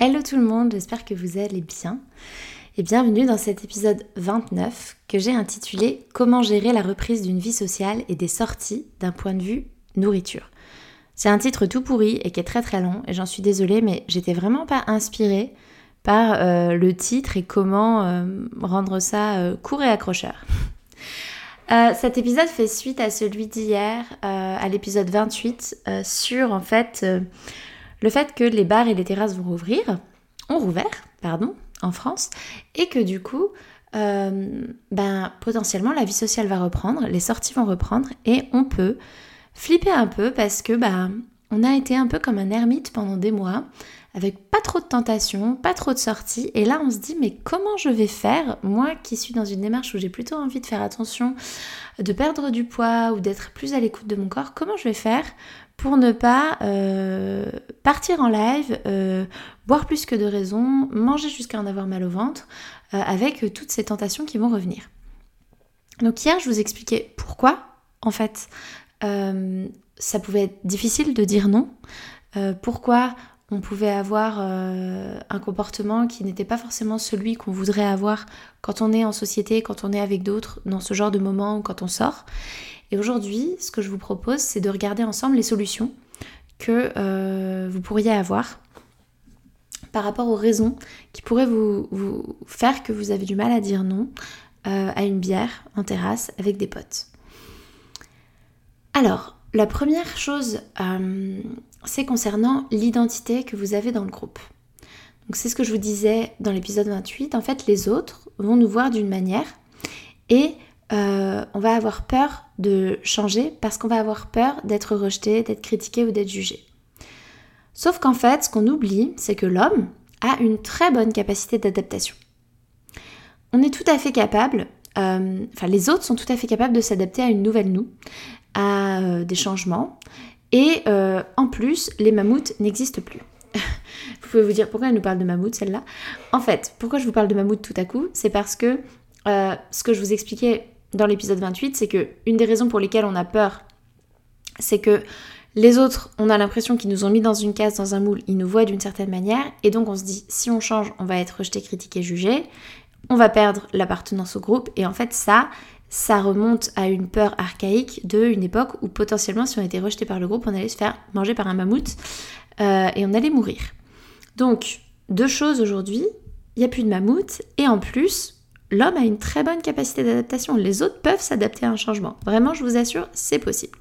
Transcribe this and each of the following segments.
Hello tout le monde, j'espère que vous allez bien et bienvenue dans cet épisode 29 que j'ai intitulé Comment gérer la reprise d'une vie sociale et des sorties d'un point de vue nourriture. C'est un titre tout pourri et qui est très très long et j'en suis désolée mais j'étais vraiment pas inspirée par euh, le titre et comment euh, rendre ça euh, court et accrocheur. cet épisode fait suite à celui d'hier, à l'épisode 28, sur en fait le fait que les bars et les terrasses vont rouvrir, ont rouvert, pardon, en France, et que du coup, euh, ben, potentiellement la vie sociale va reprendre, les sorties vont reprendre, et on peut flipper un peu parce que ben, on a été un peu comme un ermite pendant des mois, avec pas trop de tentations, pas trop de sorties, et là on se dit mais comment je vais faire, moi qui suis dans une démarche où j'ai plutôt envie de faire attention, de perdre du poids ou d'être plus à l'écoute de mon corps, comment je vais faire pour ne pas euh, partir en live, euh, boire plus que de raison, manger jusqu'à en avoir mal au ventre, euh, avec toutes ces tentations qui vont revenir. Donc hier, je vous expliquais pourquoi, en fait, ça pouvait être difficile de dire non, pourquoi on pouvait avoir un comportement qui n'était pas forcément celui qu'on voudrait avoir quand on est en société, quand on est avec d'autres, dans ce genre de moment quand on sort. Et aujourd'hui, ce que je vous propose, c'est de regarder ensemble les solutions que euh, vous pourriez avoir par rapport aux raisons qui pourraient vous, faire que vous avez du mal à dire non euh, à une bière en terrasse avec des potes. Alors, la première chose, euh, c'est concernant l'identité que vous avez dans le groupe. Donc c'est ce que je vous disais dans l'épisode 28. En fait, les autres vont nous voir d'une manière et euh, on va avoir peur de changer parce qu'on va avoir peur d'être rejeté, d'être critiqué ou d'être jugé. Sauf qu'en fait, ce qu'on oublie, c'est que l'homme a une très bonne capacité d'adaptation. On est tout à fait capable, euh, enfin les autres sont tout à fait capables de s'adapter à une nouvelle nous, à euh, des changements. Et en plus, les mammouths n'existent plus. vous pouvez vous dire pourquoi elle nous parle de mammouth celle-là? En fait, pourquoi je vous parle de mammouth tout à coup? C'est parce que ce que je vous expliquais dans l'épisode 28, c'est que une des raisons pour lesquelles on a peur, c'est que les autres, on a l'impression qu'ils nous ont mis dans une case, dans un moule, ils nous voient d'une certaine manière, et donc on se dit, si on change, on va être rejeté, critiqué, jugé, on va perdre l'appartenance au groupe, et en fait ça, ça remonte à une peur archaïque de une époque où potentiellement si on était rejeté par le groupe, on allait se faire manger par un mammouth euh, et on allait mourir. Donc, deux choses aujourd'hui, il n'y a plus de mammouth, et en plus, l'homme a une très bonne capacité d'adaptation. Les autres peuvent s'adapter à un changement. Vraiment, je vous assure, c'est possible.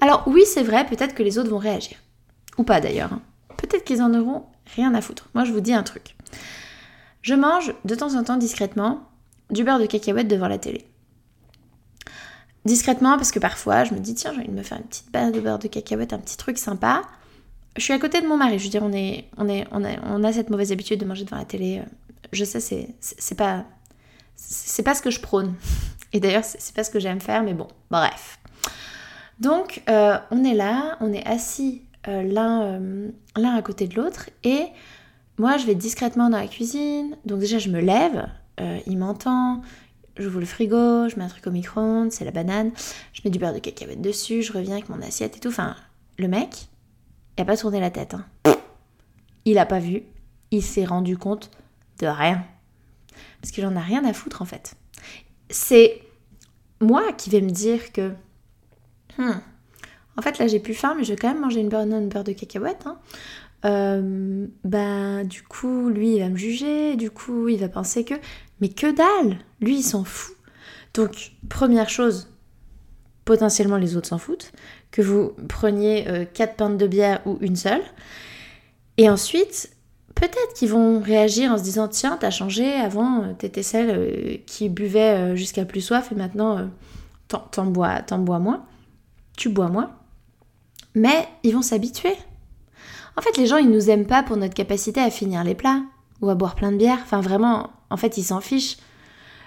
Alors oui, c'est vrai, peut-être que les autres vont réagir. Ou pas d'ailleurs. Hein. Peut-être qu'ils en auront rien à foutre. Moi, je vous dis un truc. Je mange de temps en temps discrètement du beurre de cacahuète devant la télé. Discrètement parce que parfois je me dis tiens j'ai envie de me faire une petite barre de beurre de cacahuète, un petit truc sympa. Je suis à côté de mon mari, je veux dire on, est, on, est, on, a, on a cette mauvaise habitude de manger devant la télé euh, je sais, c'est pas, c'est pas ce que je prône. Et d'ailleurs, c'est pas ce que j'aime faire, mais bon, bref. Donc, euh, on est là, on est assis euh, euh, l'un à côté de l'autre, et moi, je vais discrètement dans la cuisine. Donc déjà, je me lève, il m'entend, j'ouvre le frigo, je mets un truc au micro-ondes, c'est la banane, je mets du beurre de cacahuète dessus, je reviens avec mon assiette et tout. Enfin, le mec, il a pas tourné la tête. Hein. Il a pas vu, il s'est rendu compte rien. Parce que j'en ai rien à foutre en fait. C'est moi qui vais me dire que, hmm, en fait là j'ai plus faim, mais je vais quand même manger une beurre, beurre de cacahuète. Hein. bah du coup lui il va me juger, du coup il va penser que... Mais que dalle Lui il s'en fout. Donc première chose, potentiellement les autres s'en foutent, que vous preniez euh, quatre pintes de bière ou une seule. Et ensuite, peut-être qu'ils vont réagir en se disant tiens, t'as changé, avant euh, t'étais celle euh, qui buvait jusqu'à plus soif et maintenant t'en bois, bois moins, tu bois moins. Mais ils vont s'habituer. En fait, les gens, ils nous aiment pas pour notre capacité à finir les plats ou à boire plein de bière. Enfin, vraiment, en fait, ils s'en fichent.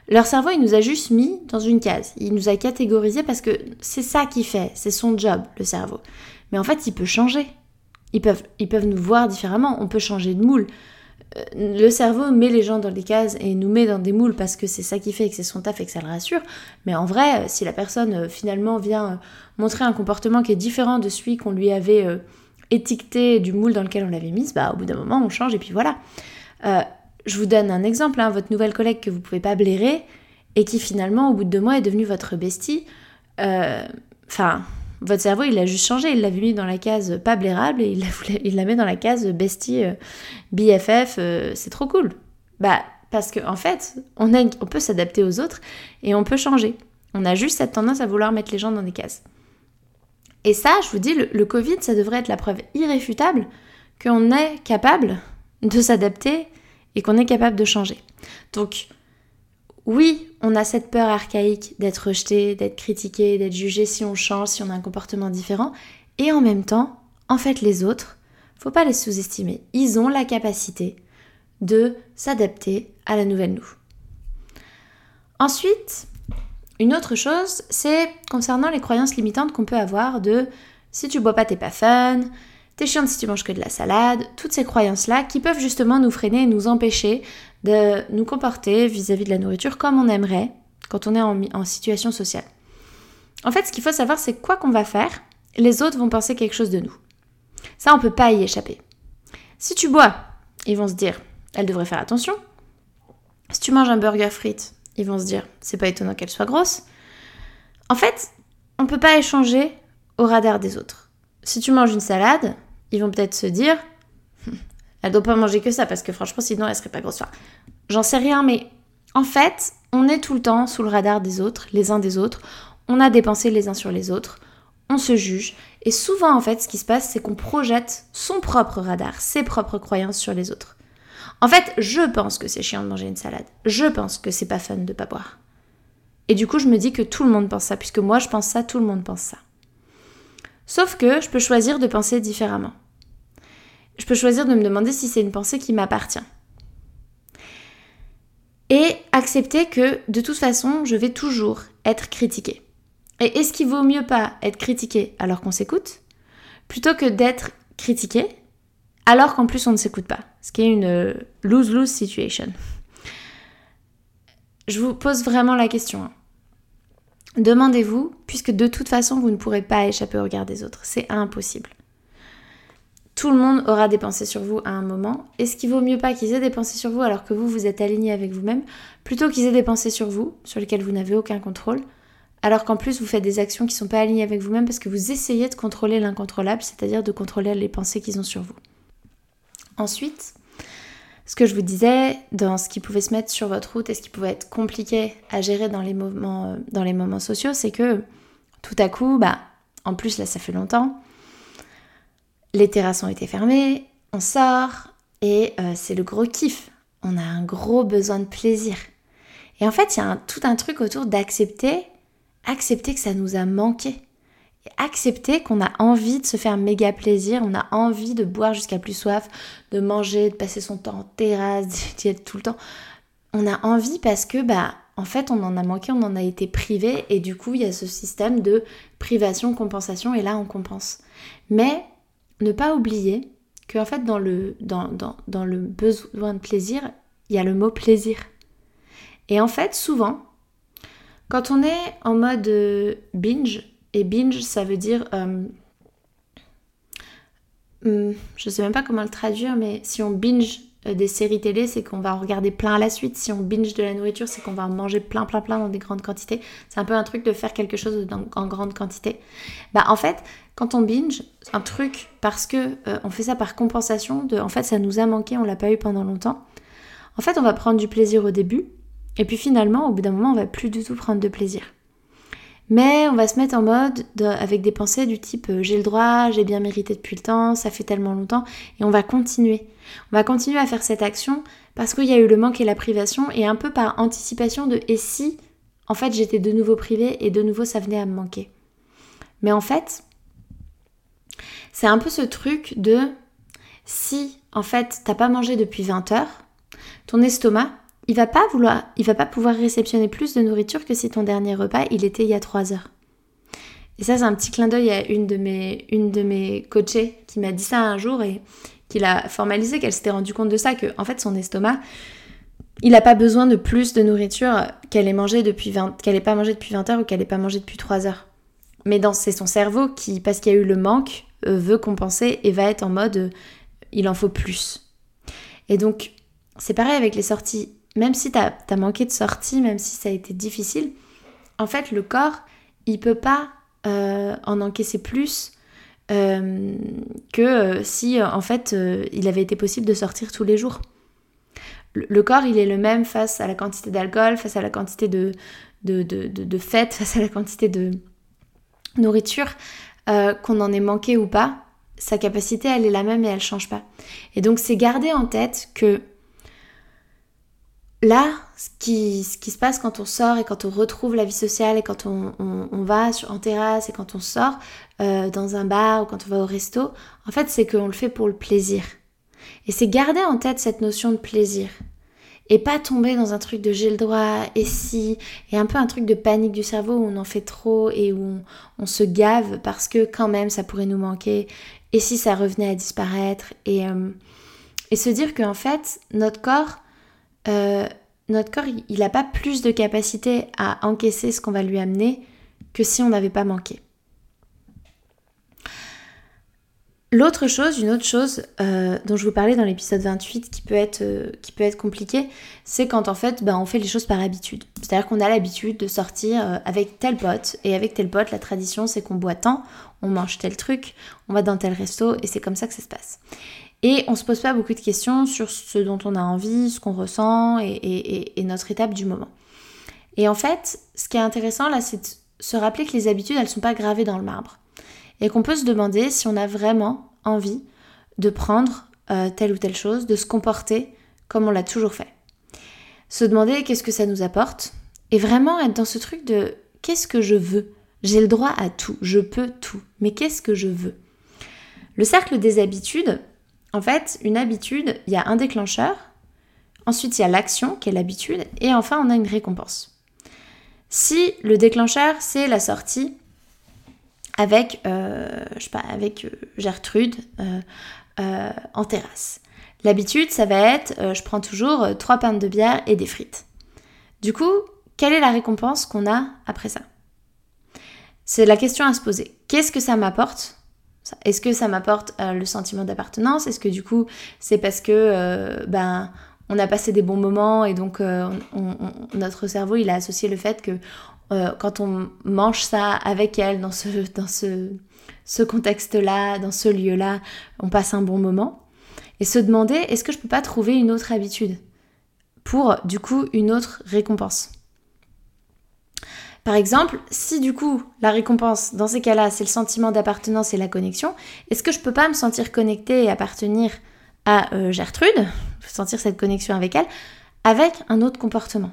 Leur cerveau, il nous a juste mis dans une case. Il nous a catégorisé parce que c'est ça qu'il fait, c'est son job, le cerveau. Mais en fait, il peut changer. Ils peuvent, ils peuvent nous voir différemment, on peut changer de moule. Euh, le cerveau met les gens dans des cases et nous met dans des moules parce que c'est ça qui fait que c'est son taf et que ça le rassure. Mais en vrai, si la personne euh, finalement vient euh, montrer un comportement qui est différent de celui qu'on lui avait étiqueté du moule dans lequel on l'avait mise, bah au bout d'un moment on change et puis voilà. Je vous donne un exemple, hein, votre nouvelle collègue que vous pouvez pas blairer et qui finalement au bout de deux mois est devenue votre bestie. Euh, enfin, votre cerveau il l'a juste changé, il l'a mis dans la case pas blairable et il la, il la dans la case bestie euh, BFF, euh, c'est trop cool. Bah parce qu'en en fait, on, on peut s'adapter aux autres et on peut changer. On a juste cette tendance à vouloir mettre les gens dans des cases. Et ça, je vous dis, le, le Covid, ça devrait être la preuve irréfutable qu'on est capable de s'adapter et qu'on est capable de changer. Donc, oui, on a cette peur archaïque d'être rejeté, d'être critiqué, d'être jugé si on change, si on a un comportement différent. Et en même temps, en fait, les autres, faut pas les sous-estimer. Ils ont la capacité de s'adapter à la nouvelle nous. Ensuite, une autre chose, c'est concernant les croyances limitantes qu'on peut avoir de si tu bois pas, t'es pas fun, t'es chiante si tu manges que de la salade, toutes ces croyances-là qui peuvent justement nous freiner et nous empêcher de nous comporter vis-à-vis de la nourriture comme on aimerait quand on est en, situation sociale. En fait, ce qu'il faut savoir, c'est quoi qu'on va faire, les autres vont penser quelque chose de nous. Ça, on peut pas y échapper. Si tu bois, ils vont se dire, elle devrait faire attention. Si tu manges un burger frites, ils vont se dire, c'est pas étonnant qu'elle soit grosse. En fait, on peut pas échanger au radar des autres. Si tu manges une salade, ils vont peut-être se dire elle doit pas manger que ça parce que franchement sinon elle serait pas grosse. j'en sais rien, mais en fait, on est tout le temps sous le radar des autres, les uns des autres. On a des pensées les uns sur les autres. On se juge. Et souvent, en fait, ce qui se passe, c'est qu'on projette son propre radar, ses propres croyances sur les autres. En fait, je pense que c'est chiant de manger une salade. Je pense que c'est pas fun de pas boire. Et du coup, je me dis que tout le monde pense ça, puisque moi je pense ça, tout le monde pense ça. Sauf que je peux choisir de penser différemment je peux choisir de me demander si c'est une pensée qui m'appartient. Et accepter que de toute façon, je vais toujours être critiquée. Et est-ce qu'il vaut mieux pas être critiqué alors qu'on s'écoute, plutôt que d'être critiqué alors qu'en plus on ne s'écoute pas? Ce qui est une lose-lose situation. Je vous pose vraiment la question. Hein. Demandez-vous, puisque de toute façon vous ne pourrez pas échapper au regard des autres. C'est impossible. Tout le monde aura des pensées sur vous à un moment. Est-ce qu'il vaut mieux pas qu'ils aient des pensées sur vous alors que vous, vous êtes aligné avec vous-même, plutôt qu'ils aient des pensées sur vous, sur lesquelles vous n'avez aucun contrôle, alors qu'en plus vous faites des actions qui ne sont pas alignées avec vous-même parce que vous essayez de contrôler l'incontrôlable, c'est-à-dire de contrôler les pensées qu'ils ont sur vous. Ensuite, ce que je vous disais, dans ce qui pouvait se mettre sur votre route et ce qui pouvait être compliqué à gérer dans les moments, euh, dans les moments sociaux, c'est que tout à coup, bah, en plus là ça fait longtemps, les terrasses ont été fermées, on sort et euh, c'est le gros kiff. On a un gros besoin de plaisir. Et en fait, il y a tout un truc autour d'accepter, accepter que ça nous a manqué. Et accepter qu'on a envie de se faire méga plaisir, on a envie de boire jusqu'à plus soif, de manger, de passer son temps en terrasse, d'y être tout le temps. On a envie parce que, bah, en fait, on en a manqué, on en a été privé, et du coup, il y a ce système de privation, compensation, et là, on compense. Mais ne pas oublier que fait dans le, dans, dans, le besoin de plaisir, il y a le mot plaisir. Et en fait, souvent, quand on est en mode euh, binge, et binge ça veut dire... Euh, hmm, je sais même pas comment le traduire, mais si on binge des séries télé, c'est qu'on va en regarder plein à la suite. Si on binge de la nourriture, c'est qu'on va en manger plein, plein, plein dans des grandes quantités. C'est un peu un truc de faire quelque chose en grande quantité. Bah en fait, quand on binge un truc parce que euh, on fait ça par compensation, de en fait ça nous a manqué, on l'a pas eu pendant longtemps. En fait, on va prendre du plaisir au début, et puis finalement, au bout d'un moment, on va plus du tout prendre de plaisir. Mais on va se mettre en mode avec des pensées du type euh, j'ai le droit, j'ai bien mérité depuis le temps, ça fait tellement longtemps, et on va continuer. On va continuer à faire cette action parce qu'il y a eu le manque et la privation, et un peu par anticipation de et si en fait j'étais de nouveau privée et de nouveau ça venait à me manquer. Mais en fait, c'est un peu ce truc de si en fait t'as pas mangé depuis 20 heures, ton estomac il va pas vouloir, il va pas pouvoir réceptionner plus de nourriture que si ton dernier repas il était il y a 3 heures. Et ça c'est un petit clin d'œil à une de mes une de mes coachées qui m'a dit ça un jour et qui l'a formalisé qu'elle s'était rendue compte de ça que en fait son estomac il n'a pas besoin de plus de nourriture qu'elle ait mangé depuis 20 qu'elle ait pas mangé depuis 20 heures ou qu'elle ait pas mangé depuis 3 heures. Mais dans c'est son cerveau qui parce qu'il y a eu le manque euh, veut compenser et va être en mode euh, il en faut plus. Et donc c'est pareil avec les sorties même si tu as, manqué de sortie, même si ça a été difficile, en fait, le corps, il peut pas euh, en encaisser plus euh, que euh, si, en fait, il avait été possible de sortir tous les jours. Le, corps, il est le même face à la quantité d'alcool, face à la quantité de, de, de, fêtes, face à la quantité de nourriture, qu'on en ait manqué ou pas. Sa capacité, elle est la même et elle change pas. Et donc, c'est garder en tête que là, ce qui, se passe quand on sort et quand on retrouve la vie sociale et quand on, va en terrasse et quand on sort euh, dans un bar ou quand on va au resto, en fait, c'est qu'on le fait pour le plaisir. Et c'est garder en tête cette notion de plaisir. Et pas tomber dans un truc de j'ai le droit et si, et un peu un truc de panique du cerveau où on en fait trop et où on, se gave parce que quand même ça pourrait nous manquer, et si ça revenait à disparaître, et, euh, et se dire qu'en fait, notre corps, euh, notre corps, il n'a pas plus de capacité à encaisser ce qu'on va lui amener que si on n'avait pas manqué. L'autre chose, une autre chose euh, dont je vous parlais dans l'épisode 28 qui peut être, euh, compliqué, c'est quand en fait ben, on fait les choses par habitude. C'est-à-dire qu'on a l'habitude de sortir avec tel pote et avec tel pote, la tradition c'est qu'on boit tant, on mange tel truc, on va dans tel resto et c'est comme ça que ça se passe. Et on se pose pas beaucoup de questions sur ce dont on a envie, ce qu'on ressent et, notre étape du moment. Et en fait, ce qui est intéressant là, c'est de se rappeler que les habitudes, elles sont pas gravées dans le marbre. Et qu'on peut se demander si on a vraiment envie de prendre euh, telle ou telle chose, de se comporter comme on l'a toujours fait. Se demander qu'est-ce que ça nous apporte et vraiment être dans ce truc de qu'est-ce que je veux? J'ai le droit à tout, je peux tout, mais qu'est-ce que je veux? Le cercle des habitudes, en fait, une habitude, il y a un déclencheur, ensuite il y a l'action qui est l'habitude, et enfin on a une récompense. Si le déclencheur c'est la sortie avec, euh, euh, Gertrude euh, en terrasse. L'habitude, ça va être, je prends toujours trois pintes de bière et des frites. Du coup, quelle est la récompense qu'on a après ça? C'est la question à se poser. Qu'est-ce que ça m'apporte? Est-ce que ça m'apporte euh, le sentiment d'appartenance? Est-ce que du coup c'est parce que euh, ben on a passé des bons moments et donc euh, notre cerveau il a associé le fait que quand on mange ça avec elle dans ce, dans ce, ce contexte-là, dans ce lieu-là, on passe un bon moment. Et se demander est-ce que je peux pas trouver une autre habitude pour du coup une autre récompense? Par exemple, si du coup la récompense dans ces cas-là c'est le sentiment d'appartenance et la connexion, est-ce que je peux pas me sentir connectée et appartenir à euh, Gertrude, sentir cette connexion avec elle, avec un autre comportement?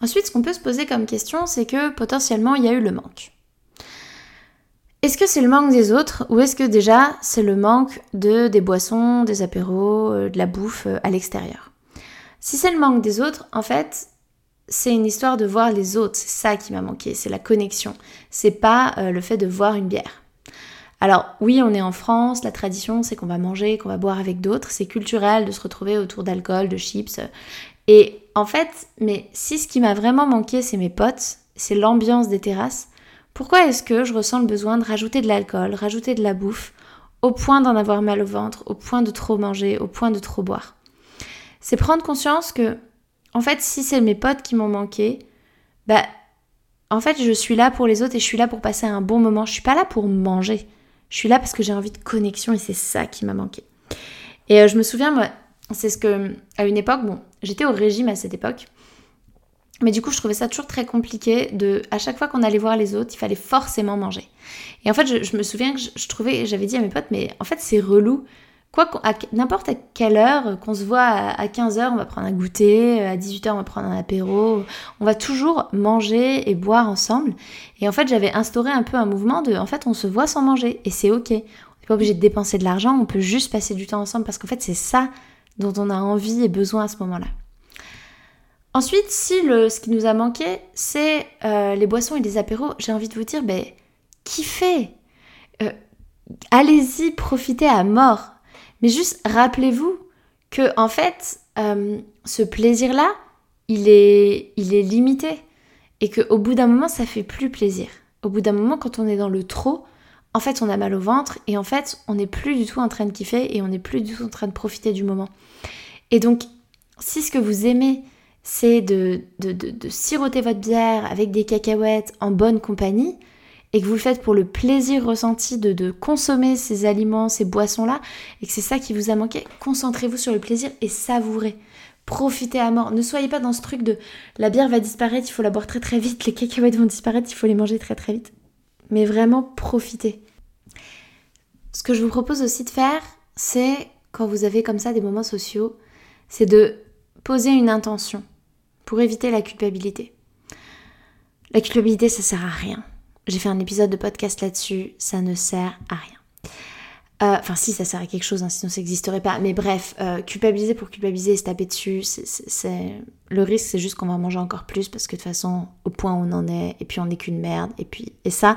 Ensuite, ce qu'on peut se poser comme question, c'est que potentiellement il y a eu le manque. Est-ce que c'est le manque des autres ou est-ce que déjà c'est le manque de des boissons, des apéros, euh, de la bouffe euh, à l'extérieur? Si c'est le manque des autres, en fait, c'est une histoire de voir les autres, c'est ça qui m'a manqué, c'est la connexion, c'est pas euh, le fait de voir une bière. Alors oui, on est en France, la tradition c'est qu'on va manger, qu'on va boire avec d'autres, c'est culturel de se retrouver autour d'alcool, de chips. Et en fait, mais si ce qui m'a vraiment manqué c'est mes potes, c'est l'ambiance des terrasses, pourquoi est-ce que je ressens le besoin de rajouter de l'alcool, rajouter de la bouffe, au point d'en avoir mal au ventre, au point de trop manger, au point de trop boire? C'est prendre conscience que, en fait, si c'est mes potes qui m'ont manqué, bah, en fait, je suis là pour les autres et je suis là pour passer un bon moment. Je suis pas là pour manger. Je suis là parce que j'ai envie de connexion et c'est ça qui m'a manqué. Et euh, je me souviens, moi, c'est ce que, à une époque, j'étais au régime à cette époque. Mais du coup, je trouvais ça toujours très compliqué de, à chaque fois qu'on allait voir les autres, il fallait forcément manger. Et en fait, je, me souviens que je, trouvais, j'avais dit à mes potes, mais en fait, c'est relou. Quoi, n'importe à quelle heure qu'on se voit à 15h, on va prendre un goûter, à 18h, on va prendre un apéro, on va toujours manger et boire ensemble. Et en fait, j'avais instauré un peu un mouvement de, en fait, on se voit sans manger et c'est ok. On n'est pas obligé de dépenser de l'argent, on peut juste passer du temps ensemble parce qu'en fait, c'est ça dont on a envie et besoin à ce moment-là. Ensuite, si le, ce qui nous a manqué, c'est euh, les boissons et les apéros, j'ai envie de vous dire, ben, kiffez euh, Allez-y, profitez à mort Mais juste rappelez-vous que, en fait, euh, ce plaisir-là, il est, il est limité. Et qu'au bout d'un moment, ça fait plus plaisir. Au bout d'un moment, quand on est dans le trop, en fait, on a mal au ventre et en fait, on n'est plus du tout en train de kiffer et on n'est plus du tout en train de profiter du moment. Et donc, si ce que vous aimez, c'est de, de, siroter votre bière avec des cacahuètes en bonne compagnie, et que vous le faites pour le plaisir ressenti de, consommer ces aliments, ces boissons-là, et que c'est ça qui vous a manqué, concentrez-vous sur le plaisir et savourez. Profitez à mort. Ne soyez pas dans ce truc de la bière va disparaître, il faut la boire très très vite, les cacahuètes vont disparaître, il faut les manger très très vite. Mais vraiment, profitez. Ce que je vous propose aussi de faire, c'est quand vous avez comme ça des moments sociaux, c'est de poser une intention pour éviter la culpabilité. La culpabilité, ça sert à rien. J'ai fait un épisode de podcast là-dessus, ça ne sert à rien. Euh, enfin, si, ça sert à quelque chose, hein, sinon ça n'existerait pas. Mais bref, euh, culpabiliser pour culpabiliser et se taper dessus, le risque, c'est juste qu'on va manger encore plus parce que de toute façon, au point où on en est, et puis on n'est qu'une merde. Et puis, et ça,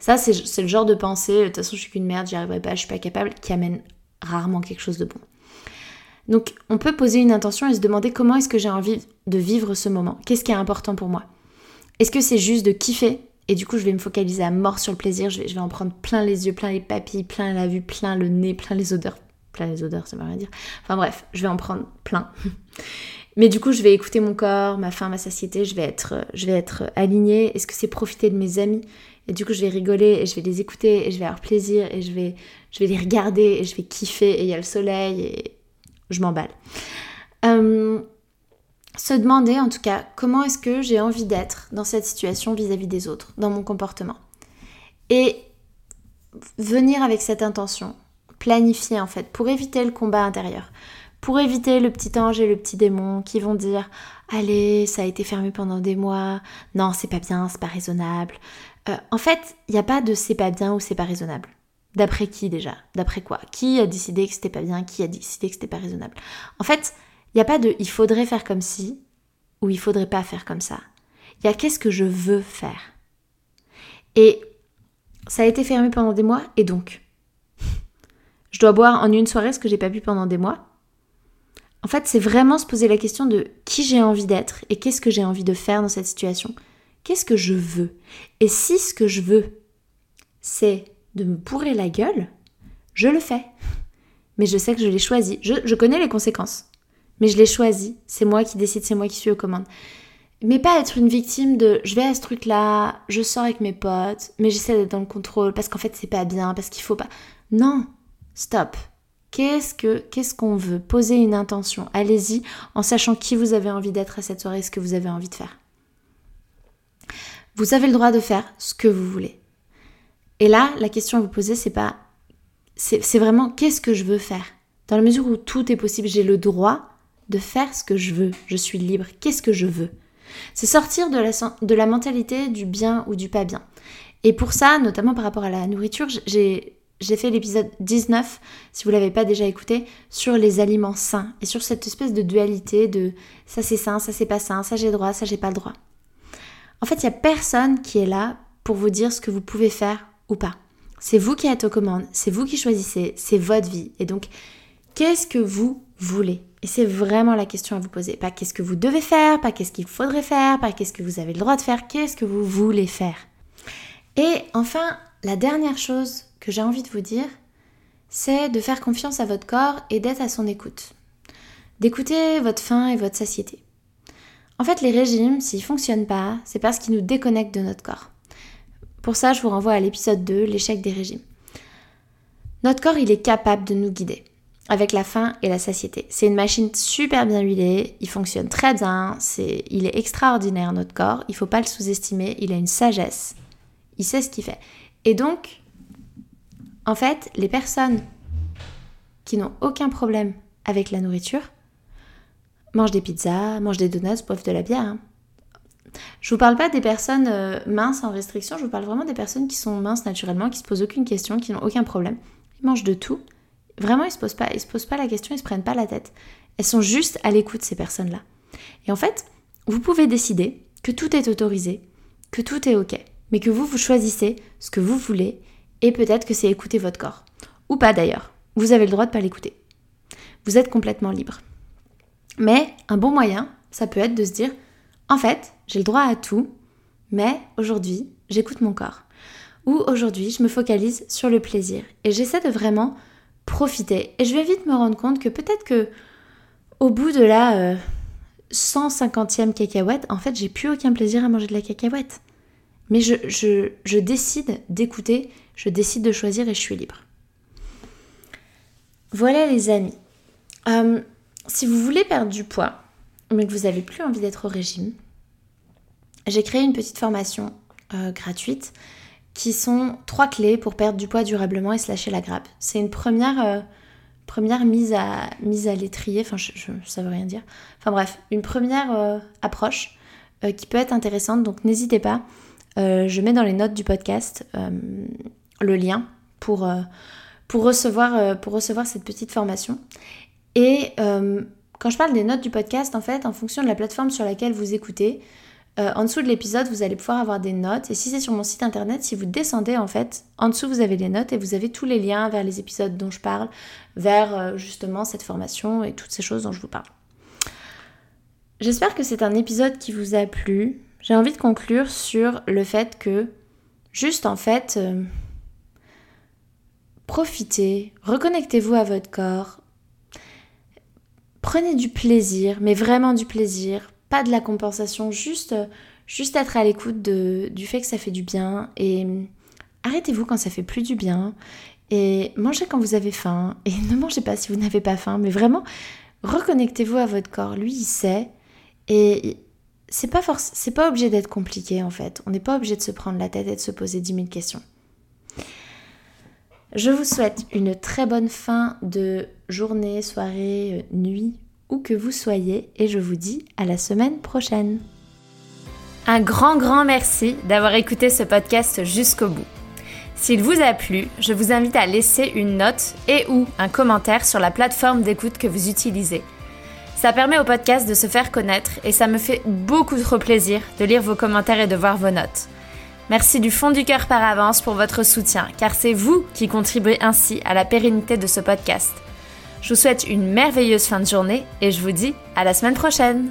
ça c'est le genre de pensée. De toute façon, je suis qu'une merde, j'y arriverai pas, je suis pas capable, qui amène rarement quelque chose de bon. Donc on peut poser une intention et se demander comment est-ce que j'ai envie de vivre ce moment Qu'est-ce qui est important pour moi? Est-ce que c'est juste de kiffer et du coup je vais me focaliser à mort sur le plaisir, je vais, en prendre plein les yeux, plein les papilles, plein la vue, plein le nez, plein les odeurs. Plein les odeurs, ça veut rien dire. Enfin bref, je vais en prendre plein. Mais du coup, je vais écouter mon corps, ma faim, ma satiété, je vais être, je vais être alignée. Est-ce que c'est profiter de mes amis Et du coup, je vais rigoler et je vais les écouter et je vais avoir plaisir et je vais, je vais les regarder et je vais kiffer et il y a le soleil et je m'emballe. Euh, se demander en tout cas comment est-ce que j'ai envie d'être dans cette situation vis-à-vis des autres, dans mon comportement. Et venir avec cette intention, planifier en fait, pour éviter le combat intérieur, pour éviter le petit ange et le petit démon qui vont dire Allez, ça a été fermé pendant des mois, non, c'est pas bien, c'est pas raisonnable. Euh, en fait, il n'y a pas de c'est pas bien ou c'est pas raisonnable. D'après qui déjà? D'après quoi? Qui a décidé que c'était pas bien? Qui a décidé que c'était pas raisonnable? En fait, il n'y a pas de il faudrait faire comme ci ou il faudrait pas faire comme ça. Il y a qu'est-ce que je veux faire. Et ça a été fermé pendant des mois et donc je dois boire en une soirée ce que j'ai pas bu pendant des mois. En fait, c'est vraiment se poser la question de qui j'ai envie d'être et qu'est-ce que j'ai envie de faire dans cette situation. Qu'est-ce que je veux? Et si ce que je veux, c'est de me bourrer la gueule, je le fais. Mais je sais que je l'ai choisi. Je, connais les conséquences. Mais je l'ai choisi. C'est moi qui décide, c'est moi qui suis aux commandes. Mais pas être une victime de je vais à ce truc-là, je sors avec mes potes, mais j'essaie d'être dans le contrôle parce qu'en fait c'est pas bien, parce qu'il faut pas. Non, stop. Qu'est-ce que qu'est-ce qu'on veut? Poser une intention. Allez-y en sachant qui vous avez envie d'être à cette soirée, ce que vous avez envie de faire. Vous avez le droit de faire ce que vous voulez. Et là, la question à vous poser, c'est pas. C'est vraiment qu'est-ce que je veux faire? Dans la mesure où tout est possible, j'ai le droit de faire ce que je veux. Je suis libre. Qu'est-ce que je veux? C'est sortir de la, mentalité du bien ou du pas bien. Et pour ça, notamment par rapport à la nourriture, j'ai fait l'épisode 19, si vous l'avez pas déjà écouté, sur les aliments sains et sur cette espèce de dualité de ça c'est sain, ça c'est pas sain, ça j'ai droit, ça j'ai pas le droit. En fait, il y a personne qui est là pour vous dire ce que vous pouvez faire ou pas. C'est vous qui êtes aux commandes, c'est vous qui choisissez, c'est votre vie. Et donc, qu'est-ce que vous voulez Et c'est vraiment la question à vous poser. Pas qu'est-ce que vous devez faire, pas qu'est-ce qu'il faudrait faire, pas qu'est-ce que vous avez le droit de faire, qu'est-ce que vous voulez faire. Et enfin, la dernière chose que j'ai envie de vous dire, c'est de faire confiance à votre corps et d'être à son écoute. d'écouter votre faim et votre satiété. En fait, les régimes, s'ils fonctionnent pas, c'est parce qu'ils nous déconnectent de notre corps. Pour ça, je vous renvoie à l'épisode 2, l'échec des régimes. Notre corps, il est capable de nous guider avec la faim et la satiété. C'est une machine super bien huilée, il fonctionne très bien, il est extraordinaire notre corps, il faut pas le sous-estimer, il a une sagesse, il sait ce qu'il fait. Et donc, en fait, les personnes qui n'ont aucun problème avec la nourriture mangent des pizzas, mangent des donuts, boivent de la bière. Hein. Je vous parle pas des personnes euh, minces en restriction, je vous parle vraiment des personnes qui sont minces naturellement, qui se posent aucune question, qui n'ont aucun problème. Ils mangent de tout Vraiment, ils se posent pas, se posent pas la question, ils se prennent pas la tête. Elles sont juste à l'écoute ces personnes-là. Et en fait, vous pouvez décider que tout est autorisé, que tout est ok, mais que vous vous choisissez ce que vous voulez et peut-être que c'est écouter votre corps ou pas d'ailleurs. Vous avez le droit de pas l'écouter. Vous êtes complètement libre. Mais un bon moyen, ça peut être de se dire en fait, j'ai le droit à tout, mais aujourd'hui, j'écoute mon corps. Ou aujourd'hui, je me focalise sur le plaisir et j'essaie de vraiment profiter. Et je vais vite me rendre compte que peut-être que au bout de la 150e euh, cacahuète, en fait, j'ai plus aucun plaisir à manger de la cacahuète. Mais je, je, décide d'écouter, je décide de choisir et je suis libre. Voilà les amis. Euh, si vous voulez perdre du poids, mais que vous n'avez plus envie d'être au régime, j'ai créé une petite formation euh, gratuite qui sont trois clés pour perdre du poids durablement et se lâcher la grappe. C'est une première, euh, première mise, à, mise à l'étrier, enfin je, ça veut rien dire. Enfin bref, une première euh, approche euh, qui peut être intéressante, donc n'hésitez pas. je mets dans les notes du podcast le lien pour, pour, recevoir, pour recevoir cette petite formation. Et quand je parle des notes du podcast, en fait, en fonction de la plateforme sur laquelle vous écoutez, euh, en dessous de l'épisode, vous allez pouvoir avoir des notes. Et si c'est sur mon site internet, si vous descendez en fait, en dessous vous avez les notes et vous avez tous les liens vers les épisodes dont je parle, vers euh, justement cette formation et toutes ces choses dont je vous parle. J'espère que c'est un épisode qui vous a plu. J'ai envie de conclure sur le fait que, juste en fait, euh, profitez, reconnectez-vous à votre corps, prenez du plaisir, mais vraiment du plaisir, pas de la compensation, juste, juste être à l'écoute du fait que ça fait du bien. Et arrêtez-vous quand ça fait plus du bien. Et mangez quand vous avez faim. Et ne mangez pas si vous n'avez pas faim, mais vraiment reconnectez-vous à votre corps, lui il sait. Et c'est pas c'est pas obligé d'être compliqué en fait. On n'est pas obligé de se prendre la tête et de se poser 10 000 questions. Je vous souhaite une très bonne fin de journée, soirée, nuit, où que vous soyez et je vous dis à la semaine prochaine. Un grand grand merci d'avoir écouté ce podcast jusqu'au bout. S'il vous a plu, je vous invite à laisser une note et ou un commentaire sur la plateforme d'écoute que vous utilisez. Ça permet au podcast de se faire connaître et ça me fait beaucoup trop plaisir de lire vos commentaires et de voir vos notes. Merci du fond du cœur par avance pour votre soutien, car c'est vous qui contribuez ainsi à la pérennité de ce podcast. Je vous souhaite une merveilleuse fin de journée et je vous dis à la semaine prochaine